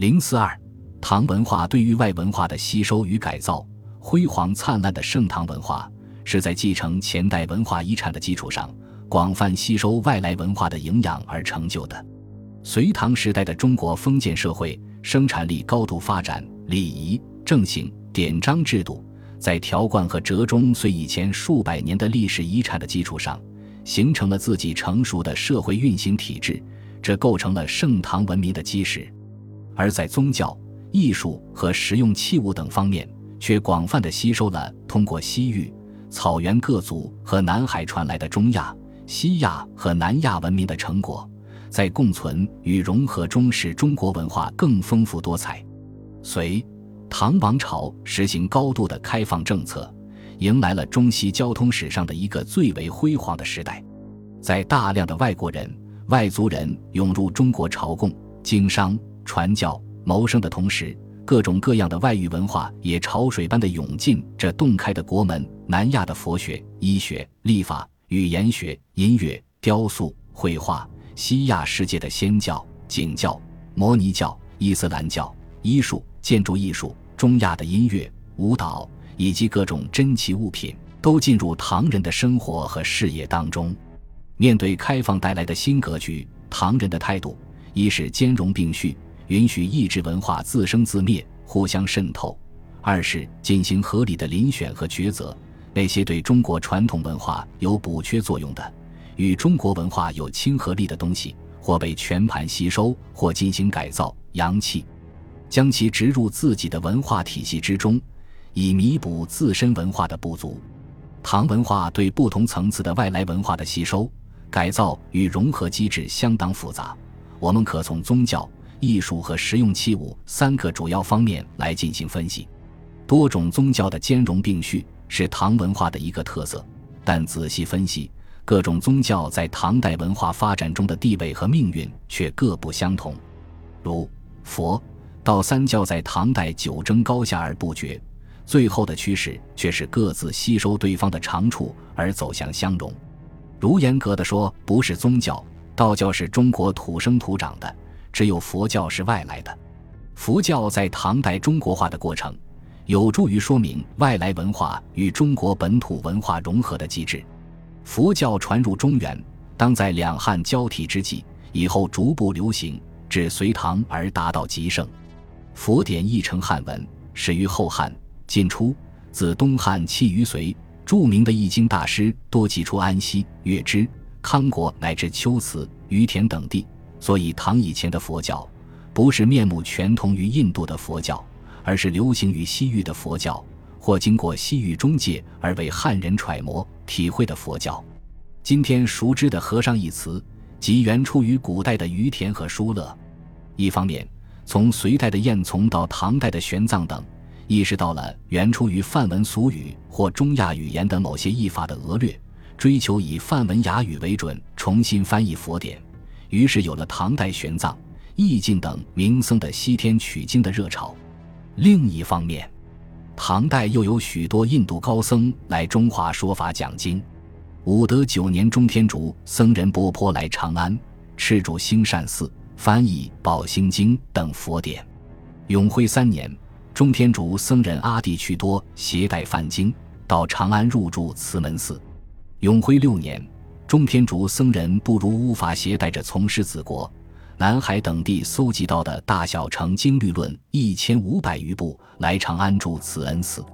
零四二，唐文化对于外文化的吸收与改造，辉煌灿烂的盛唐文化是在继承前代文化遗产的基础上，广泛吸收外来文化的营养而成就的。隋唐时代的中国封建社会，生产力高度发展，礼仪、正行、典章制度，在条贯和折中虽以前数百年的历史遗产的基础上，形成了自己成熟的社会运行体制，这构成了盛唐文明的基石。而在宗教、艺术和实用器物等方面，却广泛地吸收了通过西域、草原各族和南海传来的中亚、西亚和南亚文明的成果。在共存与融合中，使中国文化更丰富多彩。隋唐王朝实行高度的开放政策，迎来了中西交通史上的一个最为辉煌的时代。在大量的外国人、外族人涌入中国朝贡、经商、传教、谋生的同时，各种各样的外域文化也潮水般的涌进这洞开的国门。南亚的佛学、医学、历法、语言学、音乐、雕塑、绘画。西亚世界的仙教、景教、摩尼教、伊斯兰教、医术、建筑艺术、中亚的音乐、舞蹈以及各种珍奇物品，都进入唐人的生活和事业当中。面对开放带来的新格局，唐人的态度一是兼容并蓄，允许异质文化自生自灭、互相渗透；二是进行合理的遴选和抉择，那些对中国传统文化有补缺作用的。与中国文化有亲和力的东西，或被全盘吸收，或进行改造、扬弃，将其植入自己的文化体系之中，以弥补自身文化的不足。唐文化对不同层次的外来文化的吸收、改造与融合机制相当复杂。我们可从宗教、艺术和实用器物三个主要方面来进行分析。多种宗教的兼容并蓄是唐文化的一个特色，但仔细分析。各种宗教在唐代文化发展中的地位和命运却各不相同，如佛道三教在唐代久争高下而不绝，最后的趋势却是各自吸收对方的长处而走向相融。如严格的说，不是宗教，道教是中国土生土长的，只有佛教是外来的。佛教在唐代中国化的过程，有助于说明外来文化与中国本土文化融合的机制。佛教传入中原，当在两汉交替之际，以后逐步流行，至隋唐而达到极盛。佛典译成汉文，始于后汉，晋初，自东汉弃于隋。著名的易经大师多寄出安西、月支、康国乃至龟兹、于田等地。所以，唐以前的佛教，不是面目全同于印度的佛教，而是流行于西域的佛教。或经过西域中介而为汉人揣摩体会的佛教，今天熟知的“和尚”一词，即原出于古代的于田和疏勒。一方面，从隋代的燕从到唐代的玄奘等，意识到了原出于梵文俗语或中亚语言的某些译法的恶劣，追求以梵文雅语为准重新翻译佛典，于是有了唐代玄奘、易净等名僧的西天取经的热潮。另一方面，唐代又有许多印度高僧来中华说法讲经。武德九年，中天竺僧人波颇来长安，敕主兴善寺，翻译《宝兴经》等佛典。永徽三年，中天竺僧人阿地趣多携带梵经到长安入住慈门寺。永徽六年，中天竺僧人不如乌法携带着从师子国。南海等地搜集到的大小乘经律论一千五百余部，来长安住慈恩寺。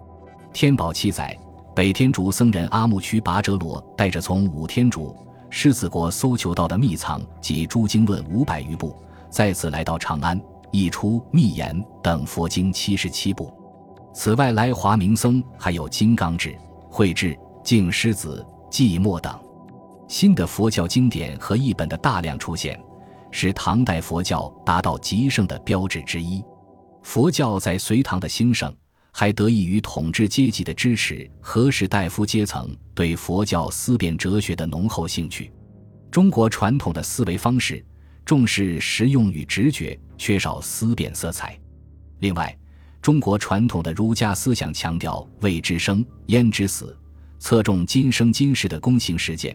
天宝七载，北天竺僧人阿木须跋哲罗带着从五天竺狮子国搜求到的秘藏及诸经论五百余部，再次来到长安，译出《密言》等佛经七十七部。此外，来华名僧还有金刚智、慧智、净狮子、寂寞等新的佛教经典和译本的大量出现。是唐代佛教达到极盛的标志之一。佛教在隋唐的兴盛，还得益于统治阶级的支持和士大夫阶层对佛教思辨哲学的浓厚兴趣。中国传统的思维方式重视实用与直觉，缺少思辨色彩。另外，中国传统的儒家思想强调“未知生，焉知死”，侧重今生今世的公行实践，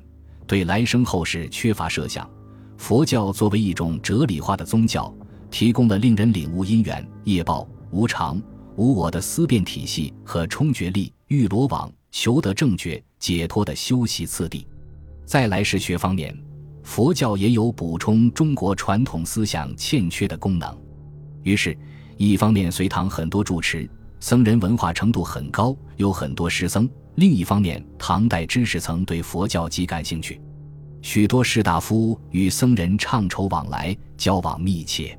对来生后世缺乏设想。佛教作为一种哲理化的宗教，提供了令人领悟因缘、业报、无常、无我的思辨体系和冲决力、欲罗网、求得正觉、解脱的修习次第。在来世学方面，佛教也有补充中国传统思想欠缺的功能。于是，一方面隋唐很多住持僧人文化程度很高，有很多师僧；另一方面，唐代知识层对佛教极感兴趣，许多士大夫与僧人畅酬往来，交往密切。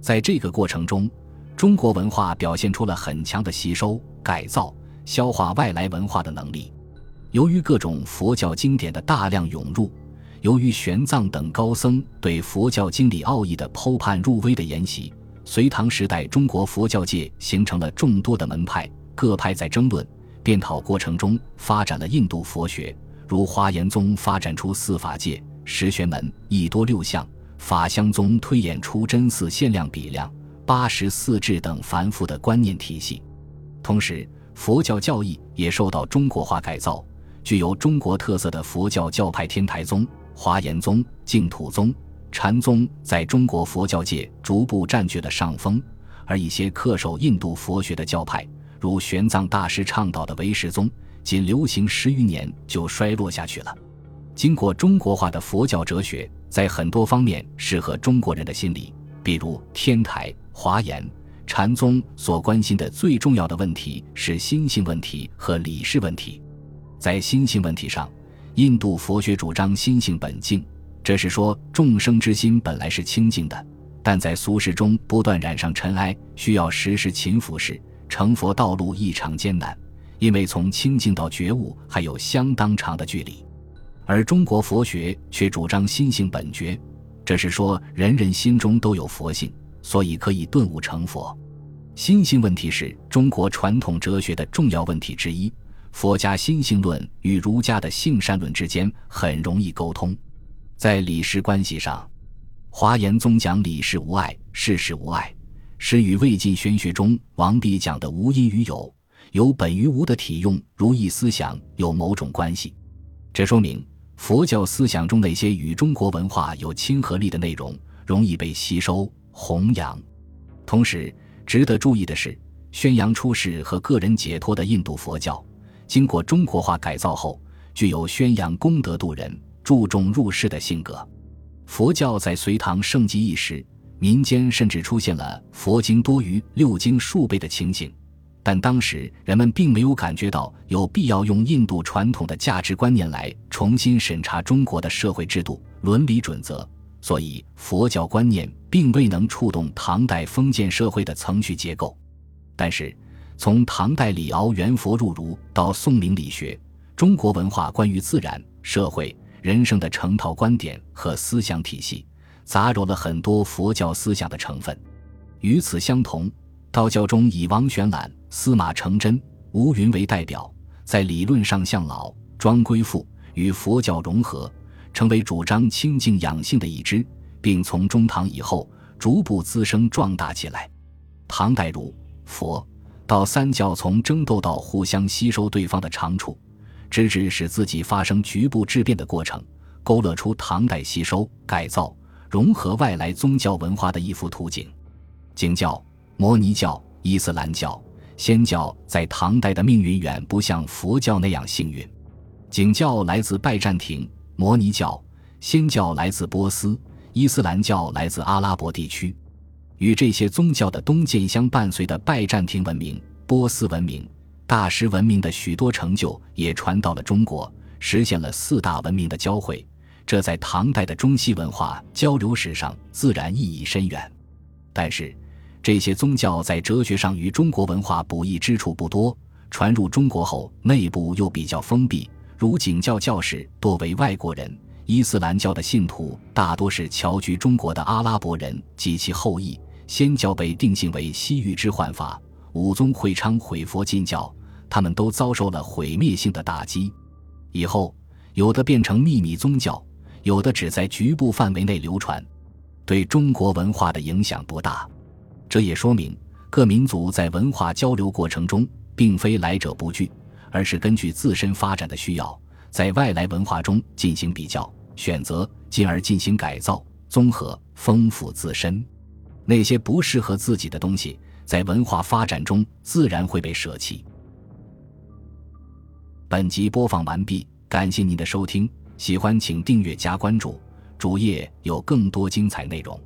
在这个过程中，中国文化表现出了很强的吸收、改造、消化外来文化的能力。由于各种佛教经典的大量涌入，由于玄奘等高僧对佛教经理奥义的剖判入微的研习，隋唐时代中国佛教界形成了众多的门派，各派在争论、辩讨过程中发展了印度佛学，如华严宗发展出四法界、十玄门、一多六相。法相宗推演出真寺限量比量、八十四制等繁复的观念体系，同时佛教教义也受到中国化改造，具有中国特色的佛教教派天台宗、华严宗、净土宗、禅宗在中国佛教界逐步占据了上风，而一些恪守印度佛学的教派，如玄奘大师倡导的唯识宗，仅流行十余年就衰落下去了。经过中国化的佛教哲学。在很多方面适合中国人的心理，比如天台、华严、禅宗所关心的最重要的问题是心性问题和理事问题。在心性问题上，印度佛学主张心性本净，这是说众生之心本来是清净的，但在俗世中不断染上尘埃，需要时时勤拂拭，成佛道路异常艰难，因为从清净到觉悟还有相当长的距离。而中国佛学却主张心性本觉，这是说人人心中都有佛性，所以可以顿悟成佛。心性问题是中国传统哲学的重要问题之一。佛家心性论与儒家的性善论之间很容易沟通。在理事关系上，华严宗讲理事无碍，事事无碍，是与魏晋玄学中王弼讲的无因于有，有本于无的体用如意思想有某种关系。这说明。佛教思想中那些与中国文化有亲和力的内容，容易被吸收弘扬。同时，值得注意的是，宣扬出世和个人解脱的印度佛教，经过中国化改造后，具有宣扬功德度人、注重入世的性格。佛教在隋唐盛极一时，民间甚至出现了佛经多于六经数倍的情形。但当时人们并没有感觉到有必要用印度传统的价值观念来重新审查中国的社会制度、伦理准则，所以佛教观念并未能触动唐代封建社会的层序结构。但是，从唐代李敖元佛入儒到宋明理学，中国文化关于自然、社会、人生的成套观点和思想体系，杂糅了很多佛教思想的成分。与此相同，道教中以王玄览。司马承祯、吴云为代表，在理论上向老庄归父与佛教融合，成为主张清净养性的一支，并从中唐以后逐步滋生壮大起来。唐代儒、佛、道三教从争斗到互相吸收对方的长处，直至使自己发生局部质变的过程，勾勒出唐代吸收、改造、融合外来宗教文化的一幅图景。景教、摩尼教、伊斯兰教。仙教在唐代的命运远不像佛教那样幸运。景教来自拜占庭，摩尼教、仙教来自波斯，伊斯兰教来自阿拉伯地区。与这些宗教的东渐相伴随的拜占庭文明、波斯文明、大师文明的许多成就也传到了中国，实现了四大文明的交汇。这在唐代的中西文化交流史上自然意义深远。但是。这些宗教在哲学上与中国文化补益之处不多，传入中国后内部又比较封闭。如景教教士多为外国人，伊斯兰教的信徒大多是侨居中国的阿拉伯人及其后裔，仙教被定性为西域之幻法，武宗会昌毁佛禁教，他们都遭受了毁灭性的打击。以后有的变成秘密宗教，有的只在局部范围内流传，对中国文化的影响不大。这也说明，各民族在文化交流过程中，并非来者不拒，而是根据自身发展的需要，在外来文化中进行比较、选择，进而进行改造、综合、丰富自身。那些不适合自己的东西，在文化发展中自然会被舍弃。本集播放完毕，感谢您的收听，喜欢请订阅加关注，主页有更多精彩内容。